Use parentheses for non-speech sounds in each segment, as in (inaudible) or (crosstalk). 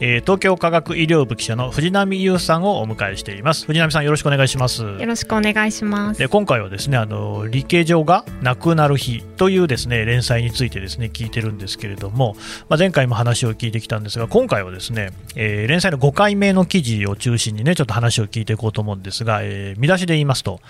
えー、東京科学医療部記者の藤波優さんをお迎えしています。藤波さんよろしくお願いします。よろしくお願いします。で今回はですねあの理系上がなくなる日というですね連載についてですね聞いてるんですけれども、まあ、前回も話を聞いてきたんですが今回はですね、えー、連載の5回目の記事を中心にねちょっと話を聞いていこうと思うんですが、えー、見出しで言いますと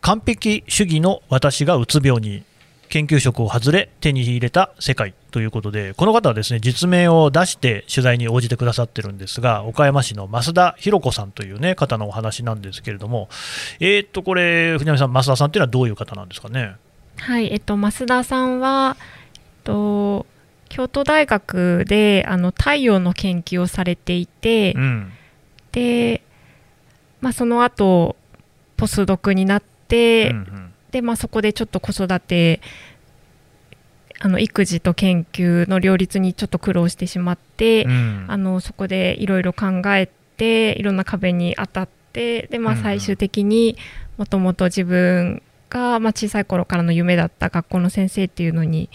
完璧主義の私がうつ病に研究職を外れ手に入れた世界ということでこの方はですね実名を出して取材に応じてくださってるんですが岡山市の増田博子さんという、ね、方のお話なんですけれども、えー、っとこれ藤波さん増田さんというのはどういう方なんですかね？はいえっと、増田さんは、えっと、京都大学であの太陽の研究をされていて、うん、で、まあ、その後ポスドクになって、うんうんで、まあ、そこでちょっと子育てあの育児と研究の両立にちょっと苦労してしまって、うん、あのそこでいろいろ考えていろんな壁に当たってで、まあ、最終的にもともと自分が、まあ、小さい頃からの夢だった学校の先生っていうのに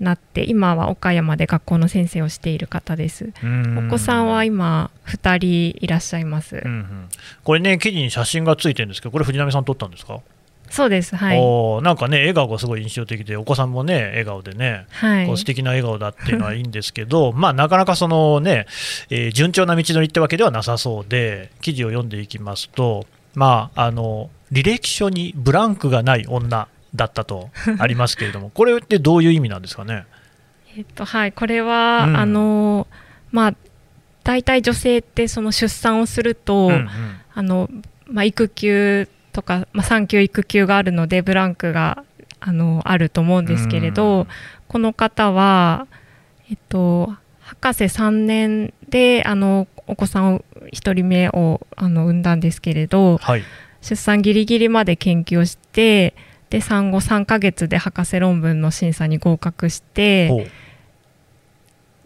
なって今は岡山で学校の先生をしている方です。お子さんは今2人いらっしゃいます、うんうん、これね記事に写真がついてるんですけどこれ藤波さん撮ったんですか？そうです、はい、おなんかね、笑顔がすごい印象的で、お子さんもね、笑顔でね、はい、こう素敵な笑顔だっていうのはいいんですけど、(laughs) まあ、なかなかそのね、えー、順調な道のりってわけではなさそうで、記事を読んでいきますと、まあ、あの履歴書にブランクがない女だったと (laughs) ありますけれども、これってどういう意味なんですかね？えっとはい、これは、うん、あのまあ、大体女性ってその出産をすると、うんうん、あのまあ、育休とか、まあ、産休育休があるのでブランクがあのあると思うんですけれど、この方は、えっと、博士3年であのお子さんを1人目をあの産んだんですけれど、はい、出産ギリギリまで研究をしてで産後3ヶ月で博士論文の審査に合格して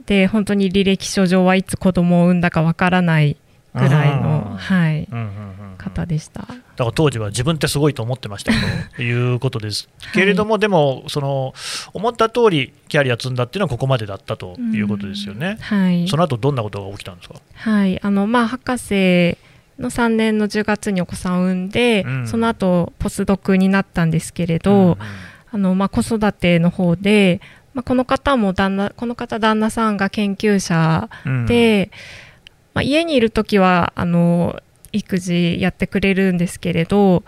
で本当に履歴書上はいつ子供を産んだかわからないぐらいの、はい、うんうん方でした。だから当時は自分ってすごいと思ってましたということです。(laughs) けれども、はい、でもその思った通りキャリア積んだっていうのはここまでだったということですよね。はい、その後どんなことが起きたんですか？はい。あのまあ博士の3年の10月にお子さんを産んで、うん、その後ポスドクになったんですけれど、うんうん、あのまあ、子育ての方で、まあ、この方も旦那この方旦那さんが研究者で、うん、まあ、家にいる時はあの育児やってくれるんですけれど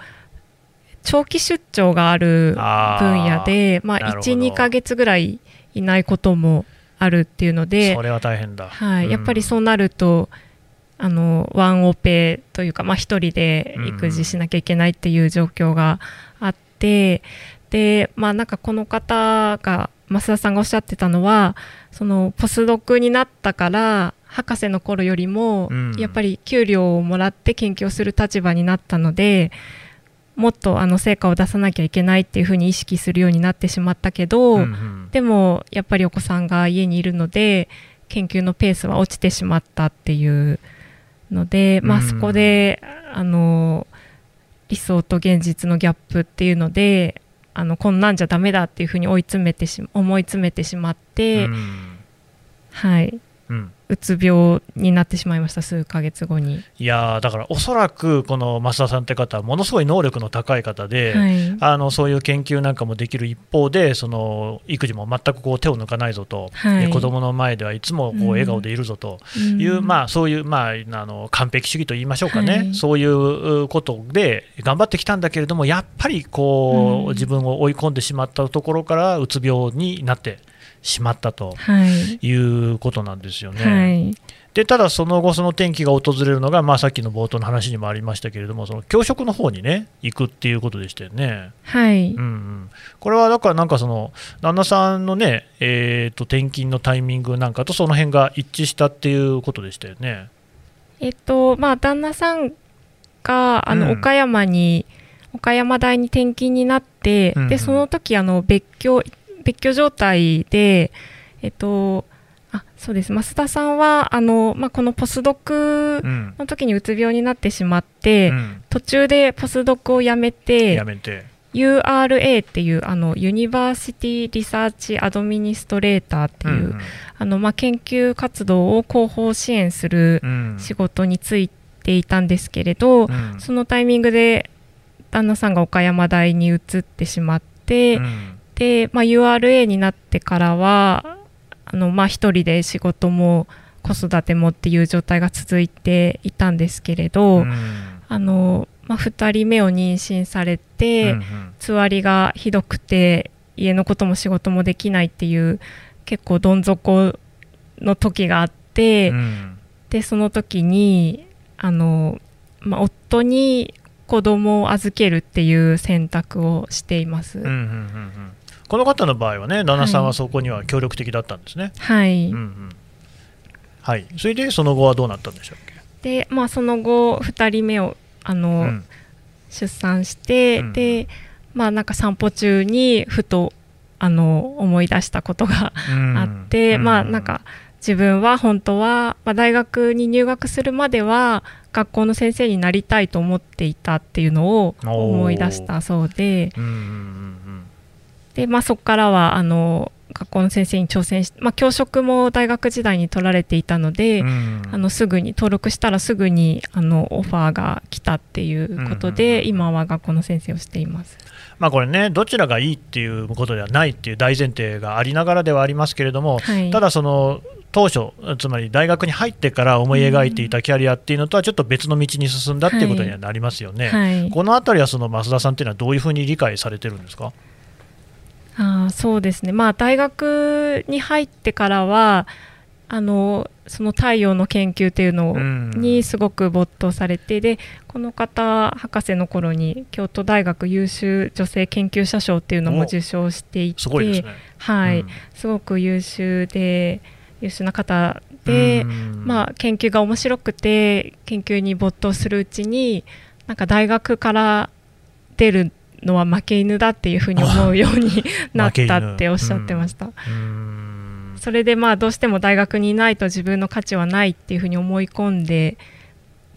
長期出張がある分野でまあ、12か月ぐらいいないこともあるっていうのでそれは大変だ、はい、うん、やっぱりそうなるとあのワンオペというか、まあ、1人で育児しなきゃいけないっていう状況があって、うん、でまあなんかこの方が増田さんがおっしゃってたのはそのポスドクになったから博士の頃よりも、うん、やっぱり給料をもらって研究をする立場になったのでもっとあの成果を出さなきゃいけないっていうふうに意識するようになってしまったけど、うんうん、でもやっぱりお子さんが家にいるので研究のペースは落ちてしまったっていうので、まあ、そこで、あの理想と現実のギャップっていうのであのこんなんじゃダメだっていうふうに追い詰めてし思い詰めてしまって、はい、うん、うつ病になってしまいました数ヶ月後に。いやだからおそらくこの増田さんって方はものすごい能力の高い方で、はい、あのそういう研究なんかもできる一方でその育児も全くこう手を抜かないぞと、はい、子供の前ではいつもこう笑顔でいるぞと。いう、うん、まあ、そういう、まあ、あの完璧主義と言いましょうかね、はい、そういうことで頑張ってきたんだけれどもやっぱりこう、うん、自分を追い込んでしまったところからうつ病になってしまったということなんですよね。はい、でただ、その後、その転機が訪れるのが、まあ、さっきの冒頭の話にもありましたけれども、その教職の方にね、行くっていうことでしたよね。はい、うんうん、これはだから、なんかその、旦那さんのね、えーと、転勤のタイミングなんかと、その辺が一致したっていうことでしたよね。えっとまあ、旦那さんがあの、うん、岡山に、岡山大に転勤になって、うんうん、でその時あの別居別居状態で、えっと、あそうです。増田さんはあの、まあ、このポスドクの時にうつ病になってしまって、うん、途中でポスドクをやめてやめて。URA っていうあの University Research Administrator っていう、あのまあ、研究活動を広報支援する仕事に就いていたんですけれど、うん、そのタイミングで旦那さんが岡山大に移ってしまって、うん、で、まあ、URA になってからはあの、まあ、一人で仕事も子育てもっていう状態が続いていたんですけれど、うん、あのまあ、2人目を妊娠されて、うんうん、つわりがひどくて家のことも仕事もできないっていう結構どん底の時があって、うん、でその時にあの、まあ、夫に子供を預けるっていう選択をしています。うんうんうんうんこの方の場合はね、旦那さんはそこには協力的だったんですね。はい。うんうん、はい。それでその後はどうなったんでしょうで、まあその後2人目をあの、うん、出産して、うん、で、まあなんか散歩中にふとあの思い出したことがあって、うん、まあなんか自分は本当は、まあ、大学に入学するまでは学校の先生になりたいと思っていたっていうのを思い出したそうで、で、まあ、そこからはあの学校の先生に挑戦し、まあ、教職も大学時代に取られていたので、うん、あのすぐに登録したらすぐにあのオファーが来たっていうことで、うん、今は学校の先生をしています。まあ、これね、どちらがいいっていうことではないっていう大前提がありながらではありますけれども、はい、ただその当初、つまり大学に入ってから思い描いていたキャリアっていうのとはちょっと別の道に進んだっていうことにはなりますよね。はい。はい、このあたりはその増田さんっていうのはどういうふうに理解されてるんですか？あそうですね、まあ、大学に入ってからはあのその太陽の研究っていうのにすごく没頭されて、うん、でこの方博士の頃に京都大学優秀女性研究者賞っていうのも受賞していてすごはい、うん、すごく優秀で優秀な方で、まあ、研究が面白くて研究に没頭するうちになんか大学から出るのは負け犬だっていうふうに思うように (laughs) なったっておっしゃってました。それでまあどうしても大学にいないと自分の価値はないっていうふうに思い込んで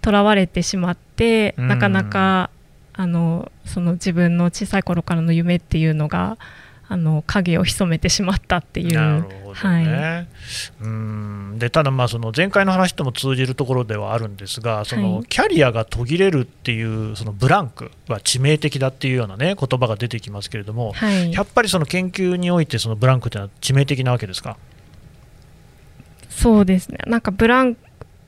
とらわれてしまってなかなかあのその自分の小さい頃からの夢っていうのがあの影を潜めてしまったっていう。なるほどね、はい、うん。でただ、まあその前回の話とも通じるところではあるんですが、そのキャリアが途切れるっていうそのブランクは致命的だっていうような、ね、言葉が出てきますけれども、はい、やっぱりその研究において、そのブランクというのは致命的なわけですか？そうですね、なんかブラン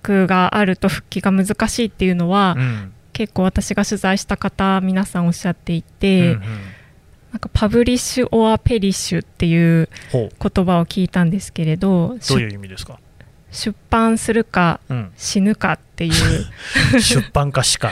クがあると復帰が難しいっていうのは、うん、結構私が取材した方、皆さんおっしゃっていて。うんうんなんか publish or perish っていう言葉を聞いたんですけれどどういう意味ですか？出版するか、死ぬかっていう。(laughs) 出版か死か。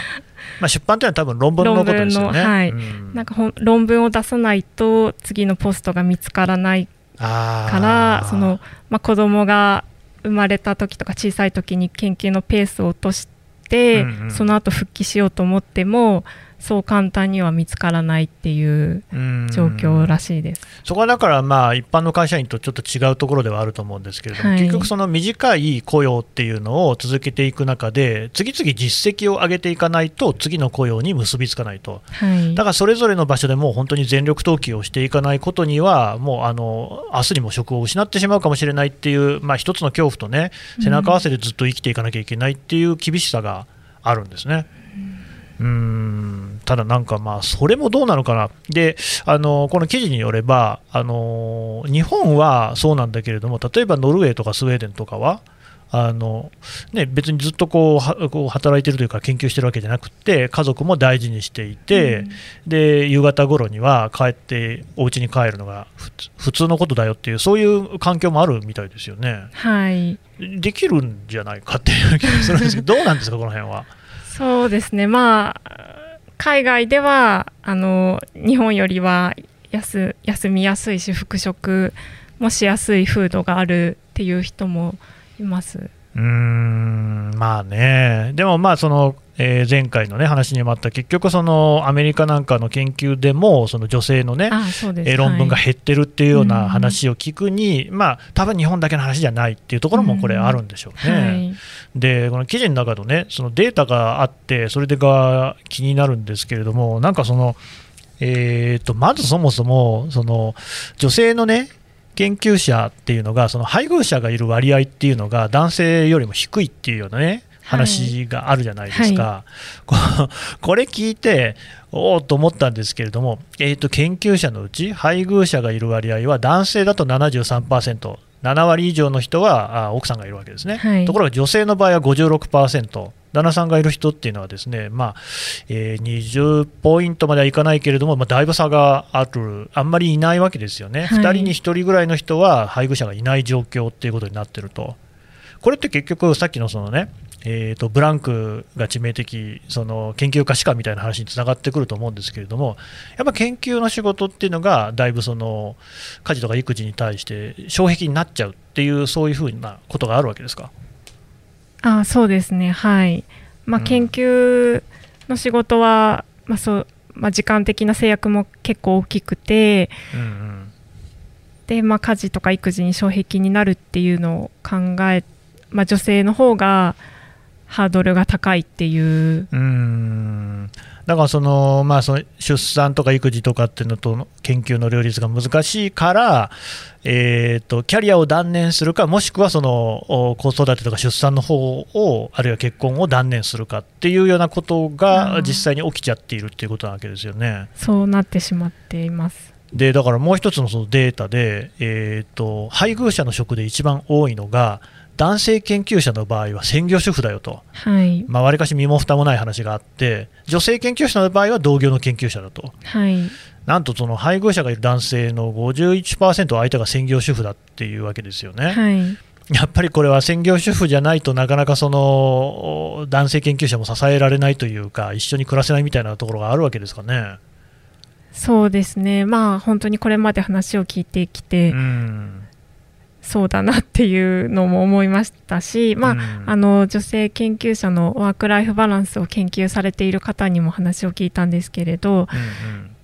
まあ出版というのは多分論文のことですよね。はい、うん、なんか論文を出さないと次のポストが見つからないからその、まあ、子供が生まれた時とか小さい時に研究のペースを落として、うんうん、その後復帰しようと思ってもそう簡単には見つからないっていう状況らしいです。そこはだから、まあ、一般の会社員とちょっと違うところではあると思うんですけれども、はい、結局、その短い雇用っていうのを続けていく中で、次々実績を上げていかないと、次の雇用に結びつかないと、はい、だからそれぞれの場所でもう本当に全力投球をしていかないことには、もうあの明日にも職を失ってしまうかもしれないっていう、まあ、一つの恐怖とね、背中合わせでずっと生きていかなきゃいけないっていう厳しさがあるんですね。うんただ、なんかまあそれもどうなのかな、であのこの記事によればあの、日本はそうなんだけれども、例えばノルウェーとかスウェーデンとかは、あのね、別にずっとこうこう働いてるというか研究してるわけじゃなくて家族も大事にしていて、うん、で夕方頃には帰ってお家に帰るのが普通のことだよっていうそういう環境もあるみたいですよね。はい、できるんじゃないかっていう気がするんですけどどうなんですかこの辺は？そうですね、まあ、海外ではあの日本よりは休休みやすいし復職もしやすい風土があるっていう人もいます。うんまあね、でもまあその、えー、前回の、ね、話にもあった結局、そのアメリカなんかの研究でもその女性のね、え論文が減ってるっていうような話を聞くに、はい、まあ多分日本だけの話じゃないっていうところもこれあるんでしょうね。はい、でこの記事の中のねそのデータがあってそれでが気になるんですけれどもなんかそのえーと、まずそもそもその女性のね研究者っていうのがその配偶者がいる割合っていうのが男性よりも低いっていうようなね話があるじゃないですか、はい、こ (laughs) れ聞いて、おおと思ったんですけれども、えーと、研究者のうち配偶者がいる割合は男性だと73%。7割以上の人はあ奥さんがいるわけですね、はい、ところが女性の場合は56%、旦那さんがいる人っていうのは、ですね、まあえー、20ポイントまではいかないけれども、まあ、だいぶ差がある、あんまりいないわけですよね、はい、2人に1人ぐらいの人は配偶者がいない状況っていうことになってると。これって結局、さっきのそのね、えーと、ブランクが致命的、その研究家しかみたいな話につながってくると思うんですけれども、やっぱ研究の仕事っていうのが、だいぶその家事とか育児に対して障壁になっちゃうっていう、そういうふうなことがあるわけですか？あそうですね、はい。まあ、研究の仕事は、うん、まあそうまあ、時間的な制約も結構大きくて、うんうん、でまあ、家事とか育児に障壁になるっていうのを考え、まあ、女性の方がハードルが高いっていううんだからその、まあ、その出産とか育児とかっていうのと研究の両立が難しいから、えーと、キャリアを断念するか、もしくはその子育てとか出産の方を、あるいは結婚を断念するかっていうようなことが実際に起きちゃっているっていうことなわけですよね。そうなってしまっていますでだからもう一つのそのデータで、えーと配偶者の職で一番多いのが、男性研究者の場合は専業主婦だよと、はい。まあ、割かし身も蓋もない話があって、女性研究者の場合は同業の研究者だと、はい、なんとその配偶者がいる男性の51%相手が専業主婦だっていうわけですよね。はい。やっぱりこれは専業主婦じゃないとなかなかその男性研究者も支えられないというか一緒に暮らせないみたいなところがあるわけですかね。そうですね、まあ、本当にこれまで話を聞いてきて、うんそうだなっていうのも思いましたし、まあ、うん、あの女性研究者のワーク・ライフ・バランスを研究されている方にも話を聞いたんですけれど、うんうん、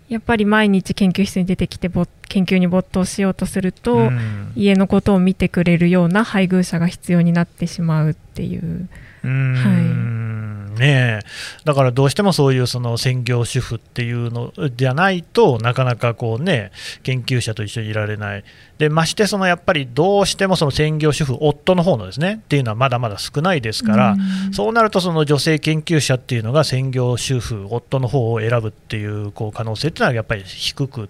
やっぱり毎日研究室に出てきて研究に没頭しようとすると、うん、家のことを見てくれるような配偶者が必要になってしまうっていう。はい、ねだからどうしてもそういうその専業主婦っていうのじゃないとなかなかこうね研究者と一緒にいられない。でましてそのやっぱりどうしてもその専業主婦夫の方のですねっていうのはまだまだ少ないですからそうなるとその女性研究者っていうのが専業主婦夫の方を選ぶっていうこう可能性っていうのはやっぱり低く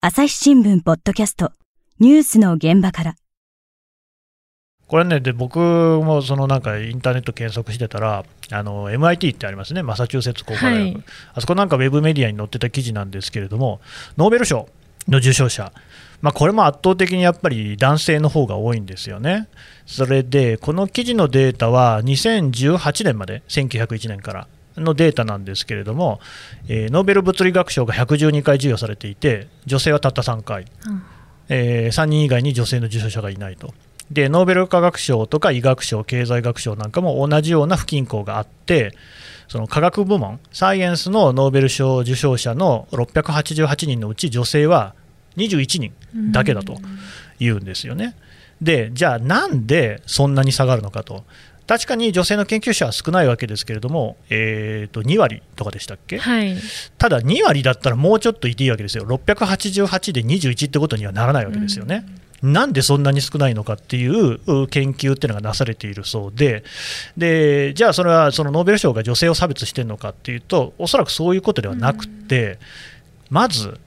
朝日新聞ポッドキャストニュースの現場から。これね、で僕もそのなんかインターネット検索してたら、あの MIT ってありますね、マサチューセッツ工科大学、はい、あそこなんかウェブメディアに載ってた記事なんですけれども、ノーベル賞の受賞者、まあ、これも圧倒的にやっぱり男性の方が多いんですよね。それで、この記事のデータは2018年まで、1901年からのデータなんですけれども、えー、ノーベル物理学賞が112回授与されていて、女性はたった3回、うん、えー、3人以外に女性の受賞者がいないと。でノーベル化学賞とか医学賞、経済学賞なんかも同じような不均衡があって、その科学部門、サイエンスのノーベル賞受賞者の688人のうち、女性は21人だけだというんですよね。で、じゃあ、なんでそんなに下がるのかと。確かに女性の研究者は少ないわけですけれども、えー、と2割とかでしたっけ、はい、ただ2割だったらもうちょっといていいわけですよ、688で21ってことにはならないわけですよね。うん。なんでそんなに少ないのかっていう研究っていうのがなされているそうで、でじゃあ、それはそのノーベル賞が女性を差別してるのかっていうと、おそらくそういうことではなくて、まず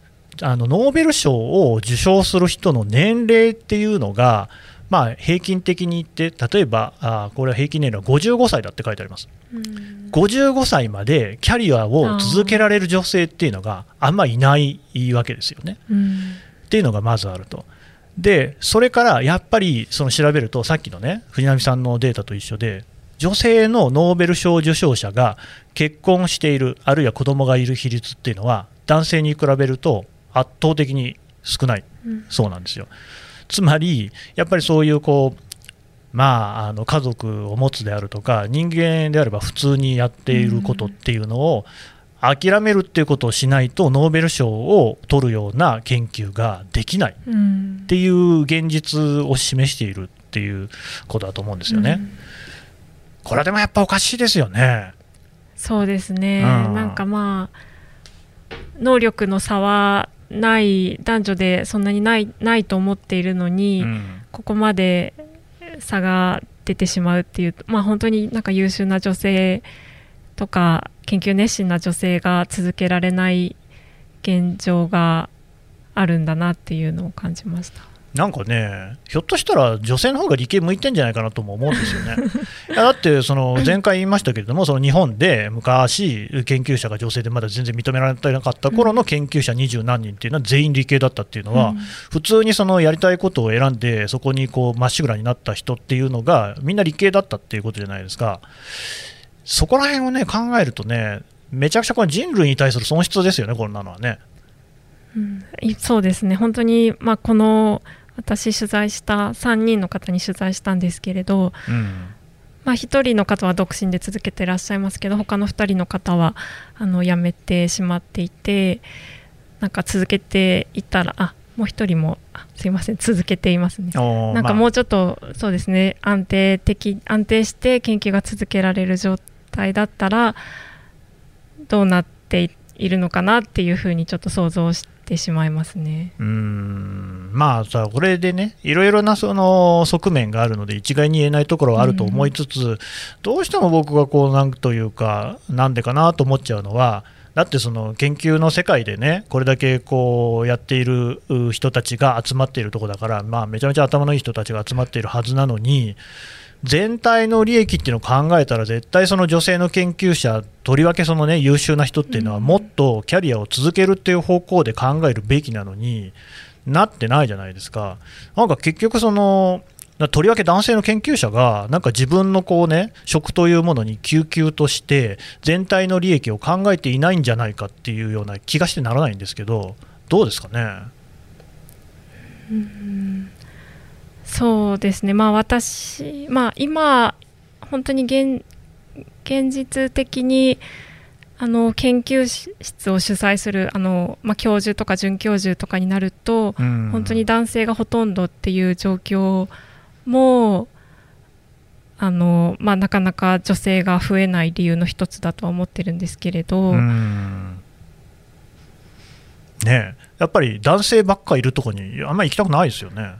あの、ノーベル賞を受賞する人の年齢っていうのが、まあ、平均的に言って、例えば、あこれは平均年齢は55歳だって書いてあります。55歳までキャリアを続けられる女性っていうのがあんまりいないわけですよね。っていうのがまずあると。でそれからやっぱりその調べるとさっきのね藤波さんのデータと一緒で女性のノーベル賞受賞者が結婚しているあるいは子供がいる比率っていうのは男性に比べると圧倒的に少ない、そうなんですよ。つまり、やっぱりそういうこうまあ、あの家族を持つであるとか人間であれば普通にやっていることっていうのを諦めるっていうことをしないとノーベル賞を取るような研究ができないっていう現実を示しているっていうことだと思うんですよね。これはでもやっぱおかしいですよね。そうですね、うん、なんかまあ能力の差はない男女でそんなにないないと思っているのに、うん、ここまで差が出てしまうっていうまあ本当になんか優秀な女性とか研究熱心な女性が続けられない現状があるんだなっていうのを感じました。なんかね、ひょっとしたら女性の方が理系向いてんじゃないかなとも思うんですよね。(laughs) いやだってその前回言いましたけれども、その日本で昔、研究者が女性でまだ全然認められてなかった頃の研究者二十何人っていうのは全員理系だったっていうのは、普通にそのやりたいことを選んで、そこにこうまっしぐらになった人っていうのが、みんな理系だったっていうことじゃないですか。そこら辺をね考えるとね、めちゃくちゃこれ人類に対する損失ですよね、こんなのはね。うん、そうですね、本当に、まあ、この私取材した3人の方に取材したんですけれど、うん、まあ、1人の方は独身で続けてらっしゃいますけど他の2人の方はあの辞めてしまっていてなんか続けていったらあもう1人もすいません続けていますね。なんかもうちょっと、まあ、そうですね安定的安定して研究が続けられる状態だったらどうなっていいるのかなっていうふうにちょっと想像してしまいますね。うんまあさこれでねいろいろなその側面があるので一概に言えないところはあると思いつつ、うん、どうしても僕がこうなんというかなんでかなと思っちゃうのはだってその研究の世界でねこれだけこうやっている人たちが集まっているところだから、まあ、めちゃめちゃ頭のいい人たちが集まっているはずなのに全体の利益っていうのを考えたら絶対その女性の研究者とりわけそのね優秀な人っていうのはもっとキャリアを続けるっていう方向で考えるべきなのになってないじゃないですか。なんか結局そのとりわけ男性の研究者がなんか自分のこうね職というものに救急として全体の利益を考えていないんじゃないかっていうような気がしてならないんですけどどうですかね？うんそうですね、まあ、私、まあ、今、本当に現現実的にあの研究室を主催するあの、まあ、教授とか准教授とかになると、うん、本当に男性がほとんどっていう状況もあの、まあ、なかなか女性が増えない理由の一つだとは思ってるんですけれど。うんねやっぱり男性ばっかいるとこにあんまり行きたくないですよね。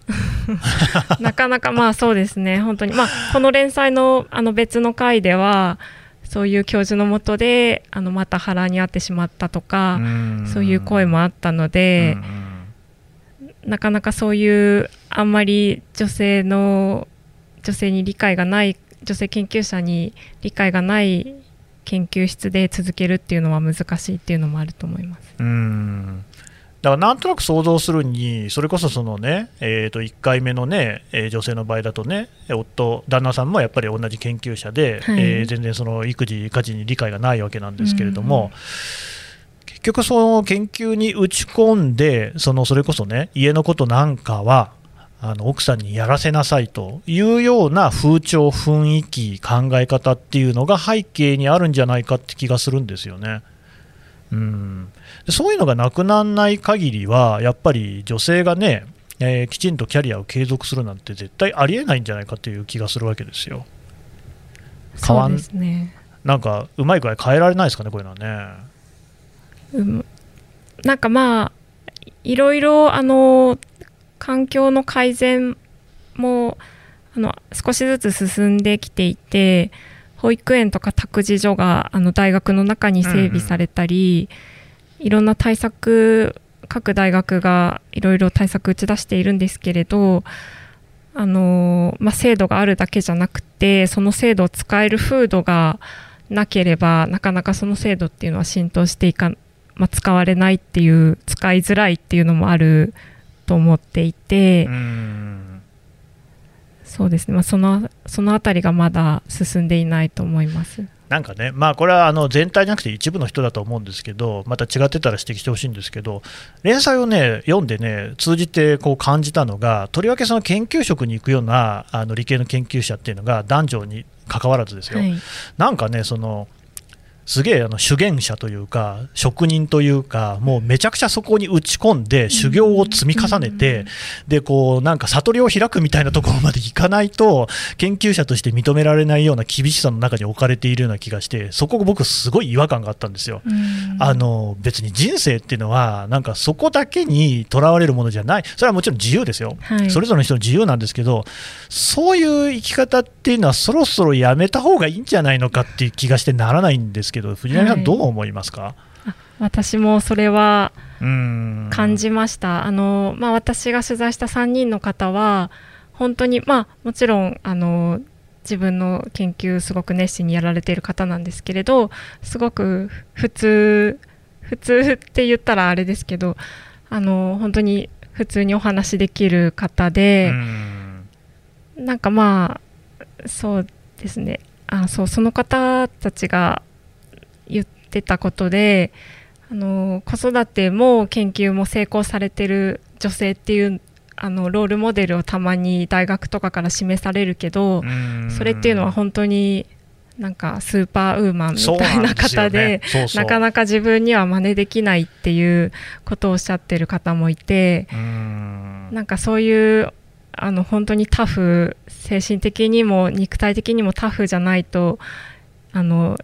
(laughs) なかなかまあそうですね。本当に。まあこの連載のあの別の回ではそういう教授のもとであのまた腹に遭ってしまったとかそういう声もあったのでなかなかそういうあんまり女性の女性に理解がない女性研究者に理解がない研究室で続けるっていうのは難しいっていうのもあると思います。うんだからなんとなく想像するに、それこそそのね、えー、と1回目のね、えー、女性の場合だとね、夫、旦那さんもやっぱり同じ研究者で、はい、えー、全然その育児、家事に理解がないわけなんですけれども、結局、その研究に打ち込んで、そのそれこそね、家のことなんかは、あの奥さんにやらせなさいというような風潮、雰囲気、考え方っていうのが背景にあるんじゃないかって気がするんですよね。うんそういうのがなくならない限りは、やっぱり女性がね、えー、きちんとキャリアを継続するなんて絶対ありえないんじゃないかという気がするわけですよ。変わんですね。なんかうまい具合変えられないですかね、こういうのはね。うん、なんかまあ、いろいろあの環境の改善もあの少しずつ進んできていて、保育園とか託児所があの大学の中に整備されたり、うんうん、いろんな対策各大学がいろいろ対策打ち出しているんですけれどあの、まあ、制度があるだけじゃなくてその制度を使える風土がなければなかなかその制度っていうのは浸透していか、まあ、使われないっていう使いづらいっていうのもあると思っていて。うんそうですね、まあ、そのその辺りがまだ進んでいないと思います。なんかね、まあ、これはあの全体じゃなくて一部の人だと思うんですけど、また違ってたら指摘してほしいんですけど、連載をね読んでね、通じてこう感じたのが、とりわけその研究職に行くようなあの理系の研究者っていうのが男女に関わらずですよ、はい、なんかね、そのすげえあの修験者というか職人というかもうめちゃくちゃそこに打ち込んで修行を積み重ねて、でこうなんか悟りを開くみたいなところまでいかないと研究者として認められないような厳しさの中に置かれているような気がしてそこ僕すごい違和感があったんですよ。あの別に人生っていうのはなんかそこだけにとらわれるものじゃない。それはもちろん自由ですよ、はい、それぞれの人の自由なんですけどそういう生き方っていうのはそろそろやめた方がいいんじゃないのかっていう気がしてならないんですけどけど藤波さんどう思いますか、はい、私もそれは感じました。あの、まあ、私が取材した3人の方は本当にまあもちろんあの自分の研究すごく熱心にやられている方なんですけれどすごく普通普通って言ったらあれですけどあの本当に普通にお話できる方でなんかまあそうですね。あそうその方たちが言ってたことであの子育ても研究も成功されてる女性っていうあのロールモデルをたまに大学とかから示されるけどそれっていうのは本当になんかスーパーウーマンみたいな方でなかなか自分には真似できないっていうことをおっしゃってる方もいてなんかそういうあの本当にタフ精神的にも肉体的にもタフじゃないとあの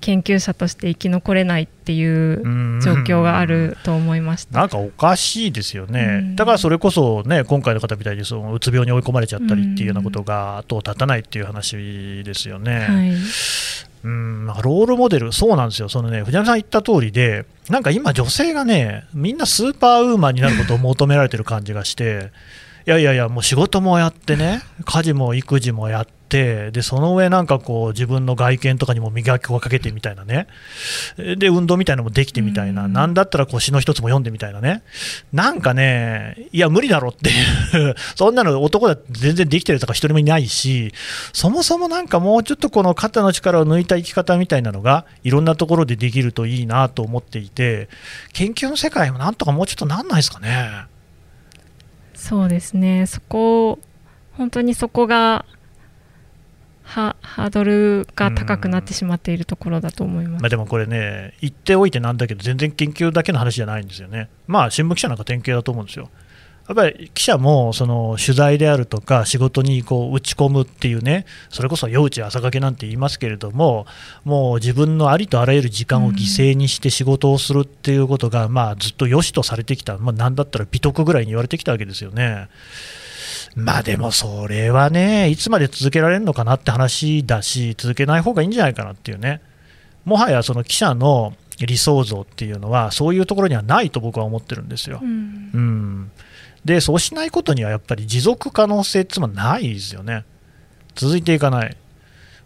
研究者として生き残れないっていう状況があると思いました。なんかおかしいですよね、だからそれこそ、ね、今回の方みたいにそのうつ病に追い込まれちゃったりっていうようなことが後を絶たないっていう話ですよね。はい。うん。ロールモデル、そうなんですよ、そのね藤波さん言った通りで、なんか今、女性がね、みんなスーパーウーマンになることを求められてる感じがして、いやいやいや、もう仕事もやってね、家事も育児もやっってでその上なんかこう自分の外見とかにも磨きをかけてみたいなね。で運動みたいなのもできてみたいな、なんだったらこう詩の一つも読んでみたいなね。なんかねいや無理だろっていう。(laughs) そんなの男だって全然できてるとか一人もいないしそもそもなんかもうちょっとこの肩の力を抜いた生き方みたいなのがいろんなところでできるといいなと思っていて研究の世界もなんとかもうちょっとなんないですかね。そうですね。そこ本当にそこがハードルが高くなってしまっているところだと思います、まあ、でもこれね、言っておいてなんだけど、全然研究だけの話じゃないんですよね、まあ、新聞記者なんか典型だと思うんですよ。やっぱり記者もその取材であるとか仕事にこう打ち込むっていうねそれこそ夜打ち朝掛けなんて言いますけれどももう自分のありとあらゆる時間を犠牲にして仕事をするっていうことがまあずっと良しとされてきた、まあ、なんだったら美徳ぐらいに言われてきたわけですよね。まあでもそれはね、いつまで続けられるのかなって話だし、続けない方がいいんじゃないかなっていうね、もはやその記者の理想像っていうのは、そういうところにはないと僕は思ってるんですよ。うん、うん、で、そうしないことにはやっぱり持続可能性っていうのはないですよね。続いていかない。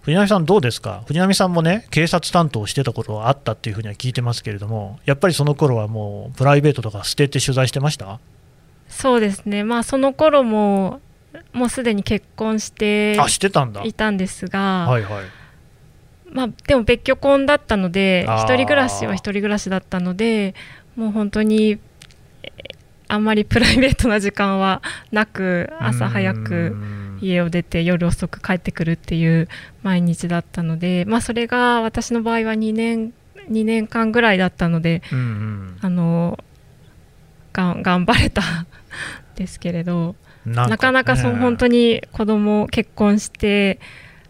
藤波さん、どうですか、藤波さんもね、警察担当してたことはあったっていうふうには聞いてますけれども、やっぱりその頃はもう、プライベートとか捨てて取材してました？そうですね。まあその頃ももうすでに結婚していたんですがはいはい。まあ、でも別居婚だったので一人暮らしは一人暮らしだったのでもう本当にあんまり (laughs) プライベートな時間はなく朝早く家を出て夜遅く帰ってくるっていう毎日だったので、まあ、それが私の場合は2年 ,2 年間ぐらいだったので、うんうん、あのが頑張れたですけれどな、ね,、かなかそう本当に子供結婚して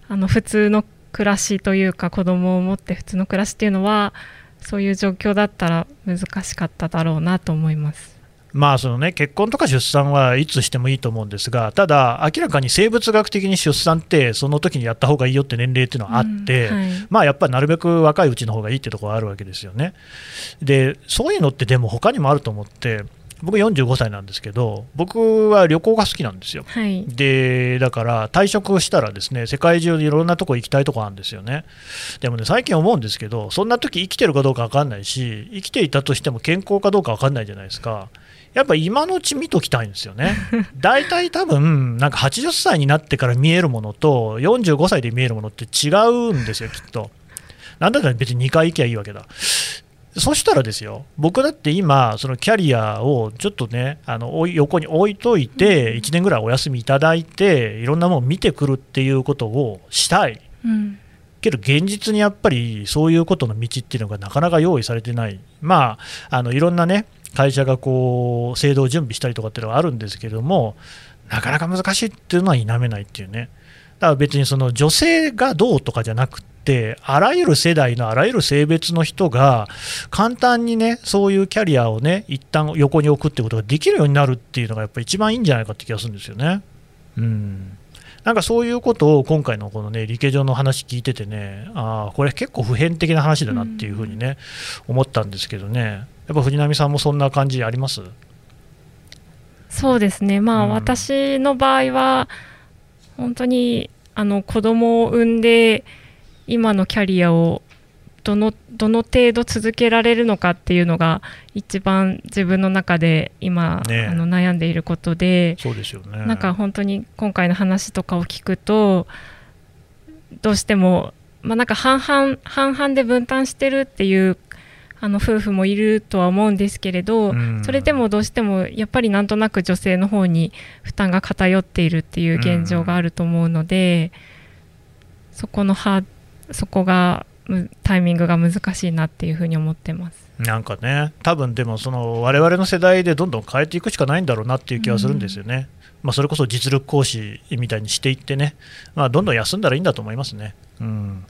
あの普通の暮らしというか子供を持って普通の暮らしっていうのはそういう状況だったら難しかっただろうなと思います。まあそのね、結婚とか出産はいつしてもいいと思うんですが、ただ、明らかに生物学的に出産って、その時にやった方がいいよって年齢っていうのはあって、うんはい、まあやっぱりなるべく若いうちの方がいいってところがあるわけですよね。で、そういうのってでも他にもあると思って、僕45歳なんですけど僕は旅行が好きなんですよ、はい、でだから退職したらですね世界中でいろんなとこ行きたいとこあるんですよね。でもね最近思うんですけどそんな時生きてるかどうか分かんないし生きていたとしても健康かどうか分かんないじゃないですかやっぱ今のうち見ときたいんですよね。(laughs) 大体多分、なんか80歳になってから見えるものと、45歳で見えるものって違うんですよ、(laughs) きっと。なんだったら別に2回行きゃいいわけだ。そしたらですよ、僕だって今、そのキャリアをちょっとね、あの横に置いといて、1年ぐらいお休みいただいて、いろんなものを見てくるっていうことをしたい。うんけど現実にやっぱりそういうことの道っていうのがなかなか用意されてない、まあ、あのいろんなね会社がこう制度を準備したりとかっていうのはあるんですけれどもなかなか難しいっていうのは否めないっていうね。だから別にその女性がどうとかじゃなくてあらゆる世代のあらゆる性別の人が簡単にねそういうキャリアをね一旦横に置くってことができるようになるっていうのがやっぱり一番いいんじゃないかって気がするんですよね。うん。なんかそういうことを今回のこのね、理系上の話聞いててね、ああ、これ結構普遍的な話だなっていうふうにね、思ったんですけどね、やっぱ藤波さんもそんな感じあります？そうですね、まあ、うん、私の場合は、本当にあの子供を産んで、今のキャリアをどのどの程度続けられるのかっていうのが一番自分の中で今、ね、あの悩んでいることでそうですよ、ね、なんか本当に今回の話とかを聞くとどうしても、まあ、なんか半々半々で分担してるっていうあの夫婦もいるとは思うんですけれど、それでもどうしてもやっぱりなんとなく女性の方に負担が偏っているっていう現状があると思うので、そこのそこがタイミングが難しいなっていうふうに思ってます。なんかね、多分でもその我々の世代でどんどん変えていくしかないんだろうなっていう気はするんですよね。うん、まあ、それこそ実力行使みたいにしていってね、まあ、どんどん休んだらいいんだと思いますね。うん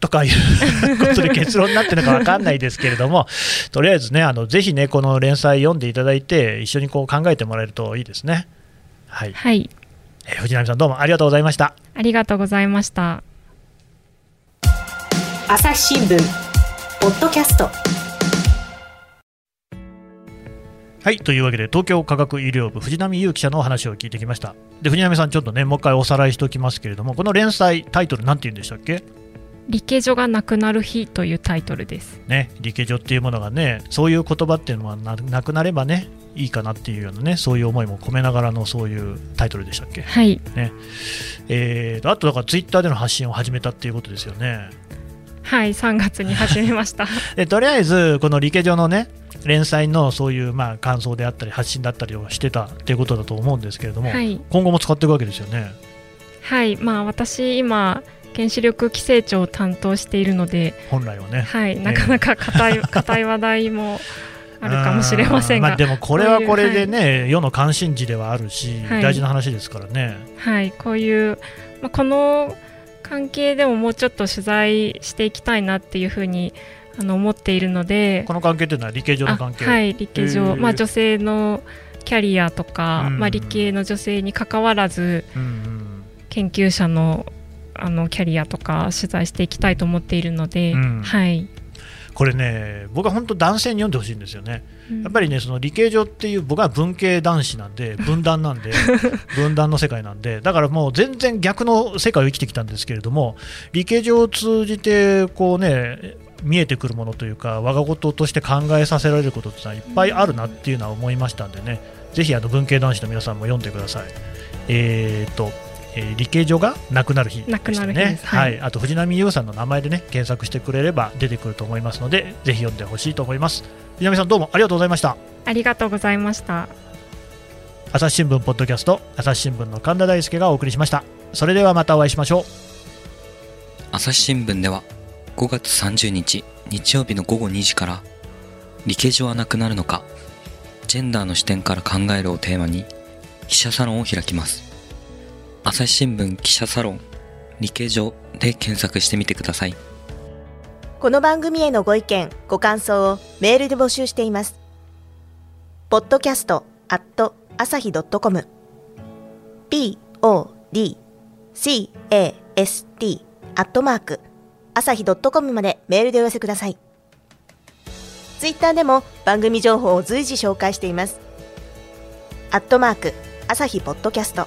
とかいうことで結論になってるのか分かんないですけれども、(laughs) とりあえずね、あのぜひね、この連載読んでいただいて、一緒にこう考えてもらえるといいですね。はい、はい、え藤波さん、どうもありがとうございました。ありがとうございました。朝日新聞ポッドキャストはいというわけで東京科学医療部藤波優記者のお話を聞いてきましたで藤波さんちょっとねもう一回おさらいしておきますけれどもこの連載タイトルなんて言うんでしたっけ？理系女がなくなる日というタイトルです。ね理系女っていうものがねそういう言葉っていうのはなくなればねいいかなっていうようなねそういう思いも込めながらのそういうタイトルでしたっけ？はい。ね。えー、あとだからツイッターでの発信を始めたっていうことですよね。はい3月に始めました。(laughs) でとりあえずこの理系上のね連載のそういうまあ感想であったり発信だったりをしてたっていうことだと思うんですけれども、はい、今後も使っていくわけですよね。はい。まあ私今原子力規制庁を担当しているので本来はね。はいなかなか硬い (laughs) 硬い話題もあるかもしれませんが、まあ、でもこれはこれでね、はい、世の関心事ではあるし、はい、大事な話ですからね。はいこういう、まあ、この関係でももうちょっと取材していきたいなっていうふうにあの思っているのでこの関係というのは理系上の関係？はい理系上、まあ、女性のキャリアとか、うん、まあ、理系の女性にかかわらず、うん、研究者のあのキャリアとか取材していきたいと思っているので、うん、はいこれね僕は本当男性に読んでほしいんですよね。やっぱりねその理系上っていう僕は文系男子なんで (laughs) 分断なんで分断の世界なんでだからもう全然逆の世界を生きてきたんですけれども理系上を通じてこうね見えてくるものというか我が事として考えさせられることってのはいっぱいあるなっていうのは思いましたんでねぜひあの文系男子の皆さんも読んでください。えーとえー、理系所がなくなる日でしたね、はい、はい、あと藤波優さんの名前でね検索してくれれば出てくると思いますのでぜひ読んでほしいと思います。南さんどうもありがとうございました。ありがとうございました。朝日新聞ポッドキャスト朝日新聞の神田大輔がお送りしました。それではまたお会いしましょう。朝日新聞では5月30日日曜日の午後2時から理系上はなくなるのかジェンダーの視点から考えるをテーマに記者サロンを開きます朝日新聞記者サロン理系上で検索してみてくださいこの番組へのご意見、ご感想をメールで募集しています。podcast at 朝日 .com p-o-d-c-a-s-t アットマーク朝日 .com までメールでお寄せください。ツイッターでも番組情報を随時紹介しています。アットマーク朝日ポッドキャスト